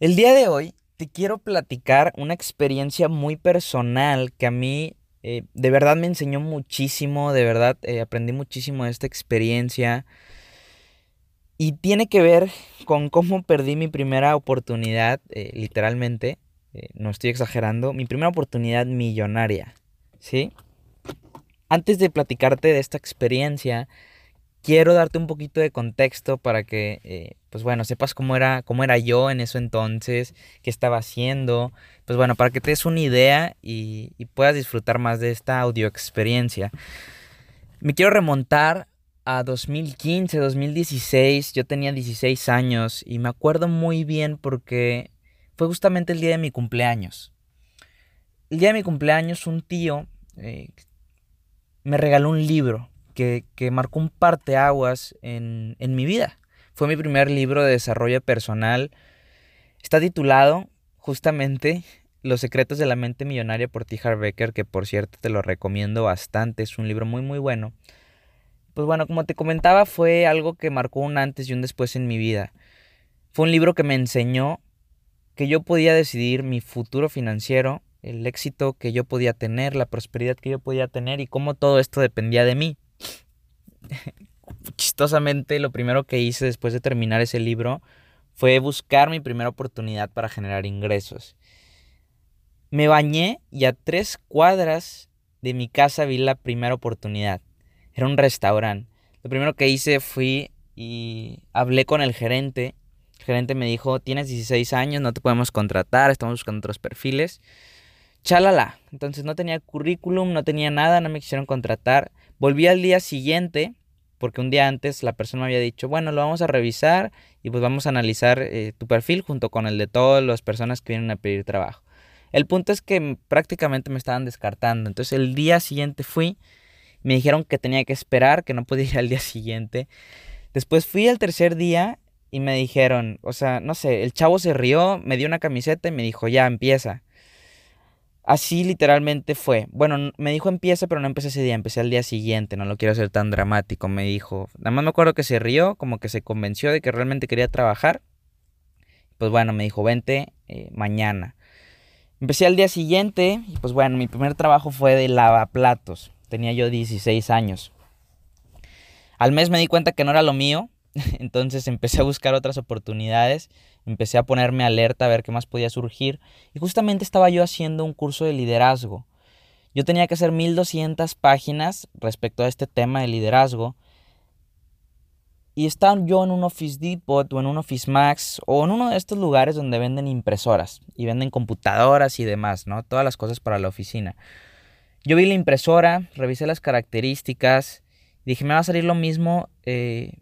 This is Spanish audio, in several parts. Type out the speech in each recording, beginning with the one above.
El día de hoy te quiero platicar una experiencia muy personal que a mí eh, de verdad me enseñó muchísimo, de verdad eh, aprendí muchísimo de esta experiencia y tiene que ver con cómo perdí mi primera oportunidad, eh, literalmente, no estoy exagerando, mi primera oportunidad millonaria, ¿sí? Antes de platicarte de esta experiencia, quiero darte un poquito de contexto para que, eh, pues bueno, sepas cómo era, cómo era yo en eso entonces, qué estaba haciendo, pues bueno, para que te des una idea y, puedas disfrutar más de esta audio experiencia. Me quiero remontar a 2015, 2016, yo tenía 16 años y me acuerdo muy bien porque fue justamente el día de mi cumpleaños. El día de mi cumpleaños un tío eh, me regaló un libro que, marcó un parteaguas en, en mi vida. Fue mi primer libro de desarrollo personal. Está titulado justamente Los secretos de la mente millonaria por T. Becker, que por cierto te lo recomiendo bastante, es un libro muy muy bueno. Pues bueno, como te comentaba, fue algo que marcó un antes y un después en mi vida. Fue un libro que me enseñó que yo podía decidir mi futuro financiero, el éxito que yo podía tener, la prosperidad que yo podía tener y cómo todo esto dependía de mí. Chistosamente lo primero que hice después de terminar ese libro fue buscar mi primera oportunidad para generar ingresos. Me bañé y a tres cuadras de mi casa vi la primera oportunidad. Era un restaurante. Lo primero que hice fui y hablé con el gerente. El gerente me dijo, tienes 16 años, no te podemos contratar, estamos buscando otros perfiles. Chalala. Entonces no tenía currículum, no tenía nada, no me quisieron contratar. Volví al día siguiente, porque un día antes la persona me había dicho, bueno, lo vamos a revisar y pues vamos a analizar eh, tu perfil junto con el de todas las personas que vienen a pedir trabajo. El punto es que prácticamente me estaban descartando. Entonces el día siguiente fui, me dijeron que tenía que esperar, que no podía ir al día siguiente. Después fui al tercer día y me dijeron, o sea, no sé, el chavo se rió, me dio una camiseta y me dijo, ya empieza. Así literalmente fue. Bueno, me dijo empieza, pero no empecé ese día, empecé al día siguiente, no lo quiero hacer tan dramático, me dijo. Nada más me acuerdo que se rió, como que se convenció de que realmente quería trabajar. Pues bueno, me dijo, vente eh, mañana. Empecé al día siguiente y pues bueno, mi primer trabajo fue de lavaplatos. Tenía yo 16 años. Al mes me di cuenta que no era lo mío, entonces empecé a buscar otras oportunidades empecé a ponerme alerta a ver qué más podía surgir y justamente estaba yo haciendo un curso de liderazgo. Yo tenía que hacer 1200 páginas respecto a este tema de liderazgo y estaba yo en un Office Depot o en un Office Max o en uno de estos lugares donde venden impresoras y venden computadoras y demás, ¿no? Todas las cosas para la oficina. Yo vi la impresora, revisé las características, dije, me va a salir lo mismo eh,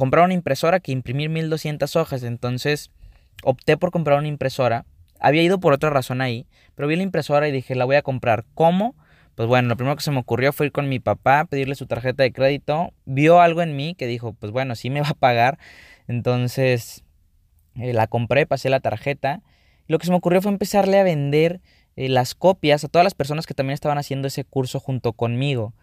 comprar una impresora que imprimir 1200 hojas. Entonces opté por comprar una impresora. Había ido por otra razón ahí, pero vi la impresora y dije, la voy a comprar. ¿Cómo? Pues bueno, lo primero que se me ocurrió fue ir con mi papá, pedirle su tarjeta de crédito. Vio algo en mí que dijo, pues bueno, sí me va a pagar. Entonces eh, la compré, pasé la tarjeta. lo que se me ocurrió fue empezarle a vender eh, las copias a todas las personas que también estaban haciendo ese curso junto conmigo.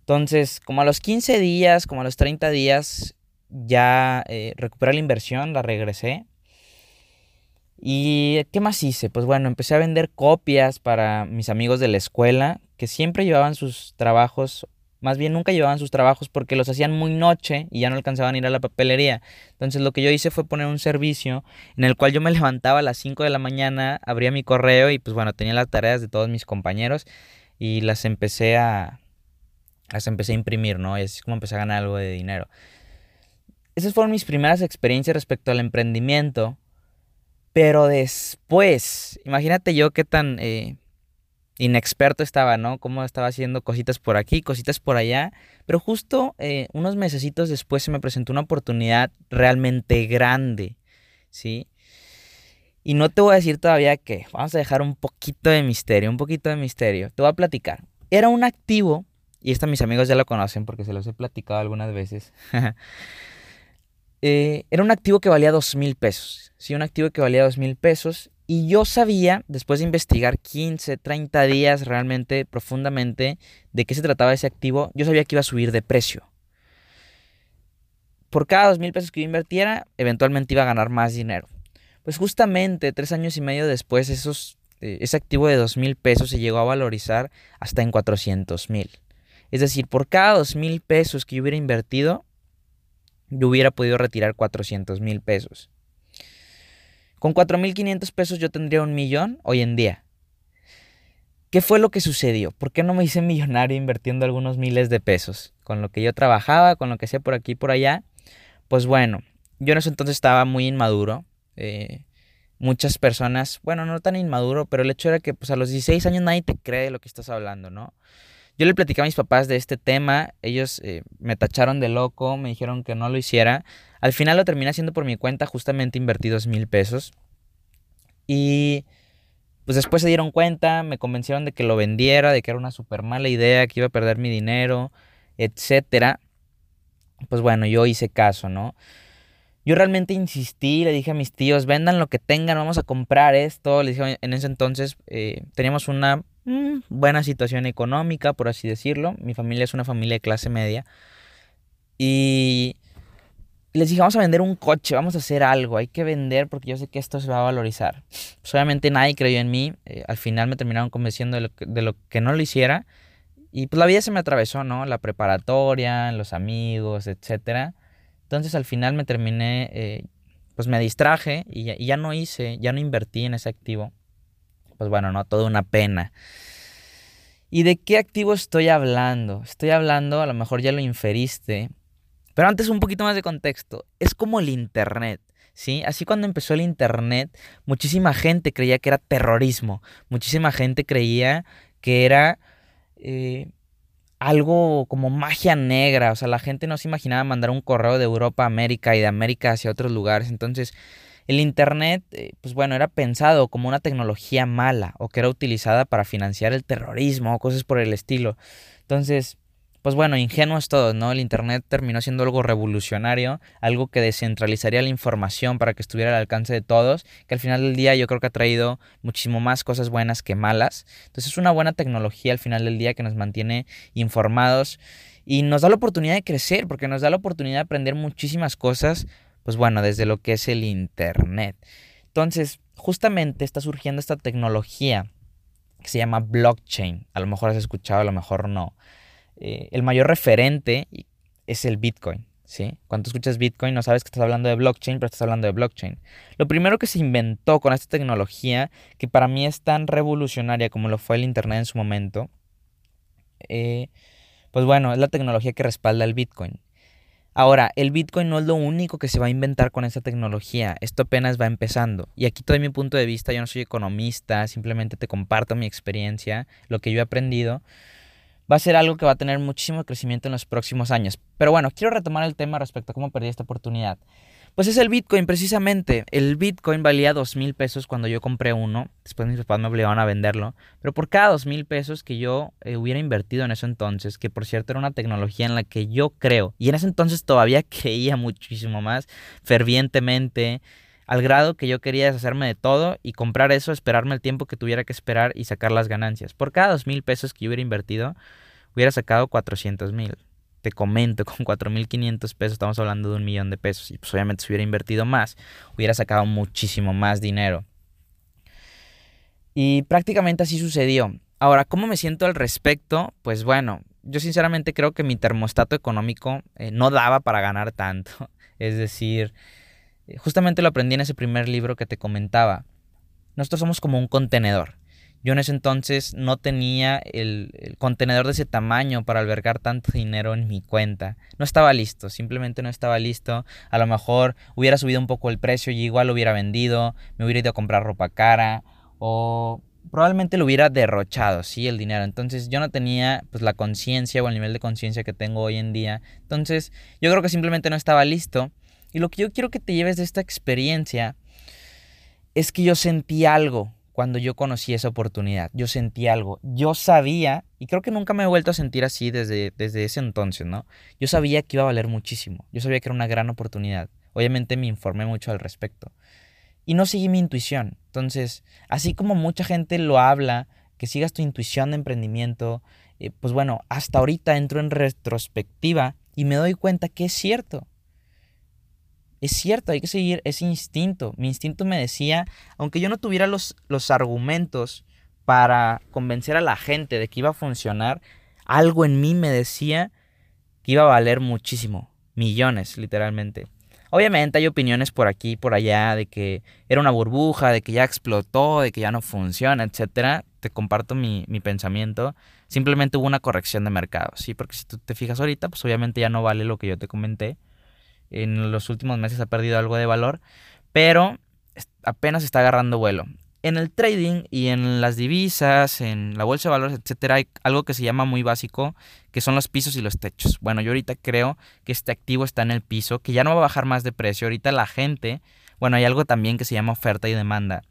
Entonces, como a los 15 días, como a los 30 días, ya eh, recuperé la inversión, la regresé. ¿Y qué más hice? Pues bueno, empecé a vender copias para mis amigos de la escuela que siempre llevaban sus trabajos, más bien nunca llevaban sus trabajos porque los hacían muy noche y ya no alcanzaban a ir a la papelería. Entonces lo que yo hice fue poner un servicio en el cual yo me levantaba a las 5 de la mañana, abría mi correo y pues bueno, tenía las tareas de todos mis compañeros y las empecé a las empecé a imprimir, ¿no? Y así es como empecé a ganar algo de dinero. Esas fueron mis primeras experiencias respecto al emprendimiento. Pero después, imagínate yo qué tan, eh, inexperto estaba, ¿no? Cómo estaba haciendo cositas por aquí, cositas por allá. Pero justo eh, unos mesecitos después se me presentó una oportunidad realmente grande, ¿sí? Y no te voy a decir todavía qué. Vamos a dejar un poquito de misterio, un poquito de misterio. Te voy a platicar. Era un activo, y esto mis amigos ya lo conocen porque se los he platicado algunas veces. Eh, era un activo que valía dos mil pesos. Sí, un activo que valía dos mil pesos y yo sabía, después de investigar 15, 30 días realmente profundamente de qué se trataba ese activo, yo sabía que iba a subir de precio. Por cada dos mil pesos que yo invirtiera, eventualmente iba a ganar más dinero. Pues justamente tres años y medio después, esos, eh, ese activo de dos mil pesos se llegó a valorizar hasta en 400 mil. Es decir, por cada dos mil pesos que yo hubiera invertido, yo hubiera podido retirar 400 mil pesos. Con 4.500 pesos yo tendría un millón hoy en día. ¿Qué fue lo que sucedió? ¿Por qué no me hice millonario invirtiendo algunos miles de pesos? Con lo que yo trabajaba, con lo que hacía por aquí y por allá. Pues bueno, yo en ese entonces estaba muy inmaduro. Eh, muchas personas, bueno, no tan inmaduro, pero el hecho era que pues a los 16 años nadie te cree de lo que estás hablando, ¿no? Yo le platicé a mis papás de este tema, ellos eh, me tacharon de loco, me dijeron que no lo hiciera. Al final lo terminé haciendo por mi cuenta, justamente invertí dos mil pesos. Y pues después se dieron cuenta, me convencieron de que lo vendiera, de que era una súper mala idea, que iba a perder mi dinero, etcétera. Pues bueno, yo hice caso, ¿no? Yo realmente insistí, le dije a mis tíos, vendan lo que tengan, vamos a comprar esto. Les dije, en ese entonces eh, teníamos una Mm, buena situación económica, por así decirlo. Mi familia es una familia de clase media. Y les dije, vamos a vender un coche, vamos a hacer algo, hay que vender porque yo sé que esto se va a valorizar. Pues obviamente nadie creyó en mí, eh, al final me terminaron convenciendo de lo, que, de lo, que, no lo hiciera. Y pues la vida se me atravesó, ¿no? La preparatoria, los amigos, etc. Entonces al final me terminé, eh, pues me distraje y ya, y ya no hice, ya no invertí en ese activo pues bueno, no, toda una pena. ¿Y de qué activo estoy hablando? Estoy hablando, a lo mejor ya lo inferiste, pero antes un poquito más de contexto. Es como el Internet. ¿Sí? Así cuando empezó el Internet, muchísima gente creía que era terrorismo, muchísima gente creía que era eh, algo como magia negra, o sea, la gente no se imaginaba mandar un correo de Europa a América y de América hacia otros lugares, entonces el Internet, eh, pues bueno, era pensado como una tecnología mala o que era utilizada para financiar el terrorismo o cosas por el estilo. Entonces, pues bueno, ingenuos todos, ¿no? El Internet terminó siendo algo revolucionario, algo que descentralizaría la información para que estuviera al alcance de todos, que al final del día yo creo que ha traído muchísimo más cosas buenas que malas. Entonces es una buena tecnología al final del día que nos mantiene informados y nos da la oportunidad de crecer, porque nos da la oportunidad de aprender muchísimas cosas pues bueno, desde lo que es el Internet. Entonces, justamente está surgiendo esta tecnología que se llama blockchain. A lo mejor has escuchado, a lo mejor no. Eh, el mayor referente es el Bitcoin. ¿sí? Cuando escuchas Bitcoin no sabes que estás hablando de blockchain, pero estás hablando de blockchain. Lo primero que se inventó con esta tecnología, que para mí es tan revolucionaria como lo fue el Internet en su momento, eh, pues bueno, es la tecnología que respalda el Bitcoin. Ahora, el Bitcoin no es lo único que se va a inventar con esta tecnología. Esto apenas va empezando. Y aquí todo mi punto de vista, yo no soy economista, simplemente te comparto mi experiencia, lo que yo he aprendido. Va a ser algo que va a tener muchísimo crecimiento en los próximos años. Pero bueno, quiero retomar el tema respecto a cómo perdí esta oportunidad. Pues es el Bitcoin, precisamente. El Bitcoin valía dos mil pesos cuando yo compré uno. Después mis papás me obligaron a venderlo. Pero por cada dos mil pesos que yo eh, hubiera invertido en eso entonces, que por cierto era una tecnología en la que yo creo, y en ese entonces todavía creía muchísimo más fervientemente, al grado que yo quería deshacerme de todo y comprar eso, esperarme el tiempo que tuviera que esperar y sacar las ganancias. Por cada dos mil pesos que yo hubiera invertido, hubiera sacado 400 mil te comento, con 4.500 pesos estamos hablando de un millón de pesos. Y pues obviamente si hubiera invertido más, hubiera sacado muchísimo más dinero. Y prácticamente así sucedió. Ahora, ¿cómo me siento al respecto? Pues bueno, yo sinceramente creo que mi termostato económico eh, no daba para ganar tanto. Es decir, justamente lo aprendí en ese primer libro que te comentaba. Nosotros somos como un contenedor. Yo en ese entonces no tenía el, contenedor de ese tamaño para albergar tanto dinero en mi cuenta. No estaba listo, simplemente no estaba listo. A lo mejor hubiera subido un poco el precio y igual lo hubiera vendido, me hubiera ido a comprar ropa cara o probablemente lo hubiera derrochado, sí, el dinero. Entonces yo no tenía pues la conciencia o el nivel de conciencia que tengo hoy en día. Entonces yo creo que simplemente no estaba listo. Y lo que yo quiero que te lleves de esta experiencia es que yo sentí algo cuando yo conocí esa oportunidad. Yo sentí algo. Yo sabía, y creo que nunca me he vuelto a sentir así desde, desde ese entonces, ¿no? Yo sabía que iba a valer muchísimo. Yo sabía que era una gran oportunidad. Obviamente me informé mucho al respecto. Y no seguí mi intuición. Entonces, así como mucha gente lo habla, que sigas tu intuición de emprendimiento, eh, pues bueno, hasta ahorita entro en retrospectiva y me doy cuenta que es cierto. Es cierto, hay que seguir ese instinto. Mi instinto me decía, aunque yo no tuviera los, los argumentos para convencer a la gente de que iba a funcionar, algo en mí me decía que iba a valer muchísimo, millones literalmente. Obviamente hay opiniones por aquí y por allá de que era una burbuja, de que ya explotó, de que ya no funciona, etcétera. Te comparto mi, mi, pensamiento. Simplemente hubo una corrección de mercado, ¿sí? Porque si tú te fijas ahorita, pues obviamente ya no vale lo que yo te comenté en los últimos meses ha perdido algo de valor, pero apenas está agarrando vuelo. En el trading y en las divisas, en la bolsa de valores, etcétera, hay algo que se llama muy básico, que son los pisos y los techos. Bueno, yo ahorita creo que este activo está en el piso, que ya no va a bajar más de precio. Ahorita la gente, bueno, hay algo también que se llama oferta y demanda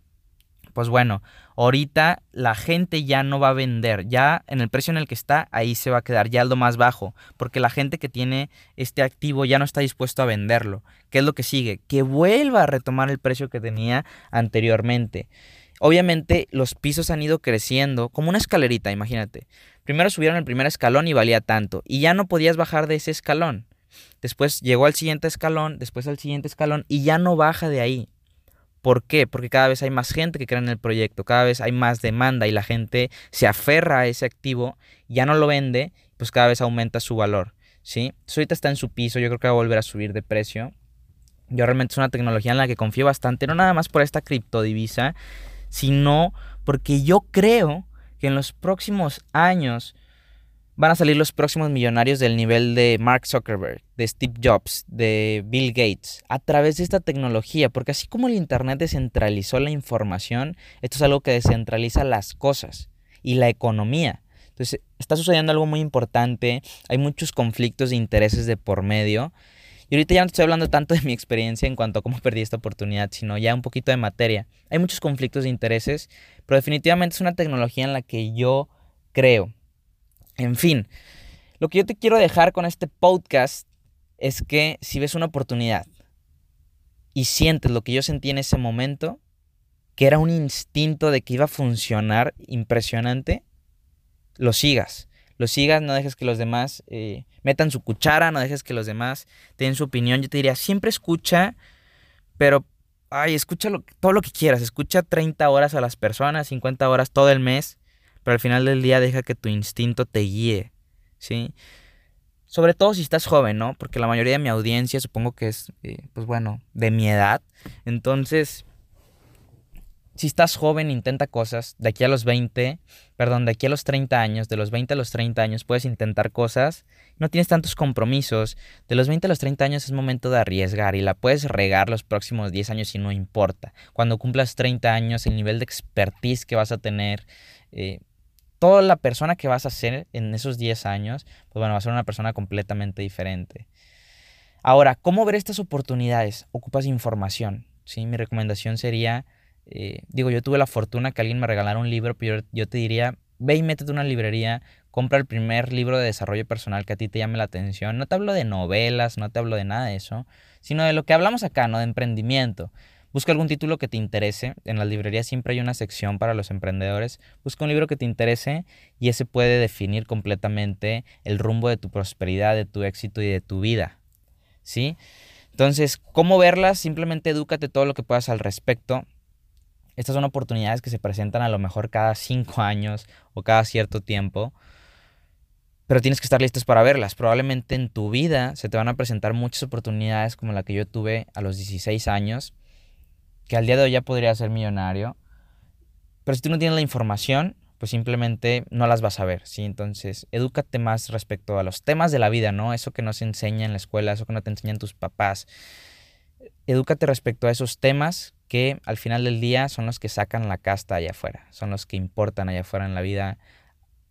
pues bueno, ahorita la gente ya no va a vender, ya en el precio en el que está, ahí se va a quedar ya lo más bajo, porque la gente que tiene este activo ya no está dispuesto a venderlo. ¿Qué es lo que sigue? Que vuelva a retomar el precio que tenía anteriormente. Obviamente los pisos han ido creciendo como una escalerita, imagínate. Primero subieron el primer escalón y valía tanto, y ya no podías bajar de ese escalón. Después llegó al siguiente escalón, después al siguiente escalón, y ya no baja de ahí. ¿Por qué? Porque cada vez hay más gente que cree en el proyecto, cada vez hay más demanda y la gente se aferra a ese activo, ya no lo vende, pues cada vez aumenta su valor. ¿sí? ahorita está en su piso, yo creo que va a volver a subir de precio. Yo realmente es una tecnología en la que confío bastante, no nada más por esta criptodivisa, sino porque yo creo que en los próximos años van a salir los próximos millonarios del nivel de Mark Zuckerberg, de Steve Jobs, de Bill Gates, a través de esta tecnología, porque así como el Internet descentralizó la información, esto es algo que descentraliza las cosas y la economía. Entonces, está sucediendo algo muy importante, hay muchos conflictos de intereses de por medio. Y ahorita ya no estoy hablando tanto de mi experiencia en cuanto a cómo perdí esta oportunidad, sino ya un poquito de materia. Hay muchos conflictos de intereses, pero definitivamente es una tecnología en la que yo creo. En fin, lo que yo te quiero dejar con este podcast es que si ves una oportunidad y sientes lo que yo sentí en ese momento, que era un instinto de que iba a funcionar impresionante, lo sigas. Lo sigas, no dejes que los demás eh, metan su cuchara, no dejes que los demás den su opinión. Yo te diría, siempre escucha, pero, ay, escucha todo lo que quieras. Escucha 30 horas a las personas, 50 horas todo el mes pero al final del día deja que tu instinto te guíe, ¿sí? Sobre todo si estás joven, ¿no? Porque la mayoría de mi audiencia supongo que es, eh, pues bueno, de mi edad. Entonces, si estás joven, intenta cosas. De aquí a los 20, perdón, de aquí a los 30 años, de los 20 a los 30 años puedes intentar cosas. No tienes tantos compromisos. De los 20 a los 30 años es momento de arriesgar y la puedes regar los próximos 10 años y no importa. Cuando cumplas 30 años, el nivel de expertise que vas a tener, eh, toda la persona que vas a ser en esos 10 años, pues bueno, va a ser una persona completamente diferente. Ahora, ¿cómo ver estas oportunidades? Ocupas información, ¿sí? Mi recomendación sería, eh, digo, yo tuve la fortuna que alguien me regalara un libro, pero yo, te diría, ve y métete a una librería, compra el primer libro de desarrollo personal que a ti te llame la atención. No te hablo de novelas, no te hablo de nada de eso, sino de lo que hablamos acá, ¿no? De emprendimiento. Busca algún título que te interese. En las librerías siempre hay una sección para los emprendedores. Busca un libro que te interese y ese puede definir completamente el rumbo de tu prosperidad, de tu éxito y de tu vida. ¿Sí? Entonces, ¿cómo verlas? Simplemente edúcate todo lo que puedas al respecto. Estas son oportunidades que se presentan a lo mejor cada cinco años o cada cierto tiempo. Pero tienes que estar listos para verlas. Probablemente en tu vida se te van a presentar muchas oportunidades como la que yo tuve a los 16 años que al día de hoy ya podría ser millonario. Pero si tú no tienes la información, pues simplemente no las vas a ver, ¿sí? Entonces, edúcate más respecto a los temas de la vida, ¿no? Eso que no se enseña en la escuela, eso que no te enseñan tus papás. Edúcate respecto a esos temas que al final del día son los que sacan la casta allá afuera, son los que importan allá afuera en la vida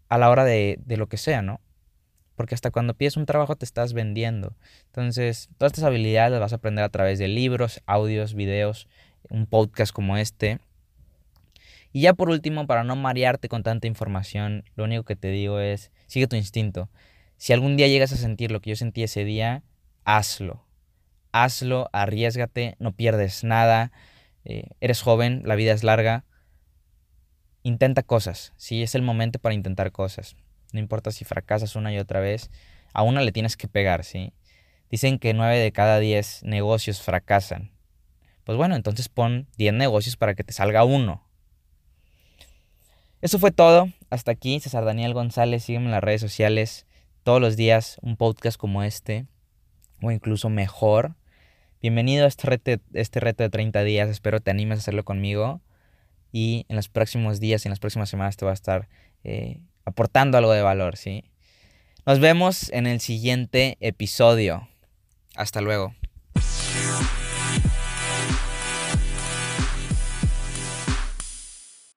a la hora de, de lo que sea, ¿no? Porque hasta cuando pides un trabajo te estás vendiendo. Entonces, todas estas habilidades las vas a aprender a través de libros, audios, videos, un podcast como este. Y ya por último, para no marearte con tanta información, lo único que te digo es, sigue tu instinto. Si algún día llegas a sentir lo que yo sentí ese día, hazlo. Hazlo, arriesgate, no pierdes nada. Eh, eres joven, la vida es larga. Intenta cosas, si es el momento para intentar cosas. No importa si fracasas una y otra vez, a una le tienes que pegar, ¿sí? Dicen que 9 de cada 10 negocios fracasan. Pues bueno, entonces pon 10 negocios para que te salga uno. Eso fue todo. Hasta aquí, César Daniel González. Sígueme en las redes sociales. Todos los días un podcast como este. O incluso mejor. Bienvenido a este reto, este reto de 30 días. Espero te animes a hacerlo conmigo. Y en los próximos días y en las próximas semanas te va a estar eh, aportando algo de valor, ¿sí? Nos vemos en el siguiente episodio. Hasta luego.